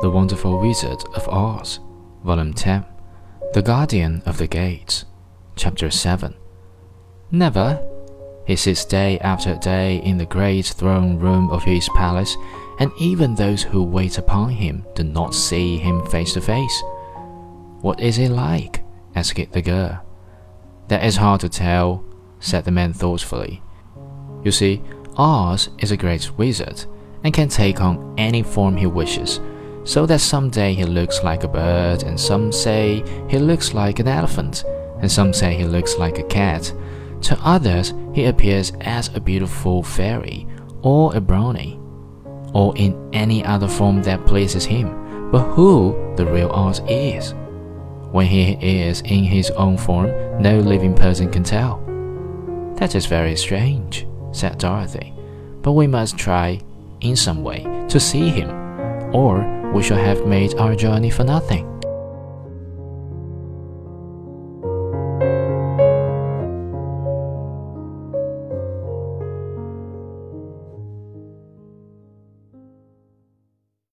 The Wonderful Wizard of Oz, Volume 10, The Guardian of the Gates, Chapter 7. Never. He sits day after day in the great throne room of his palace, and even those who wait upon him do not see him face to face. What is he like? asked the girl. That is hard to tell, said the man thoughtfully. You see, Oz is a great wizard and can take on any form he wishes, so that some day he looks like a bird, and some say he looks like an elephant, and some say he looks like a cat. To others, he appears as a beautiful fairy or a brownie, or in any other form that pleases him. But who the real Oz is? When he is in his own form, no living person can tell. That is very strange, said Dorothy. But we must try, in some way, to see him, or we shall have made our journey for nothing.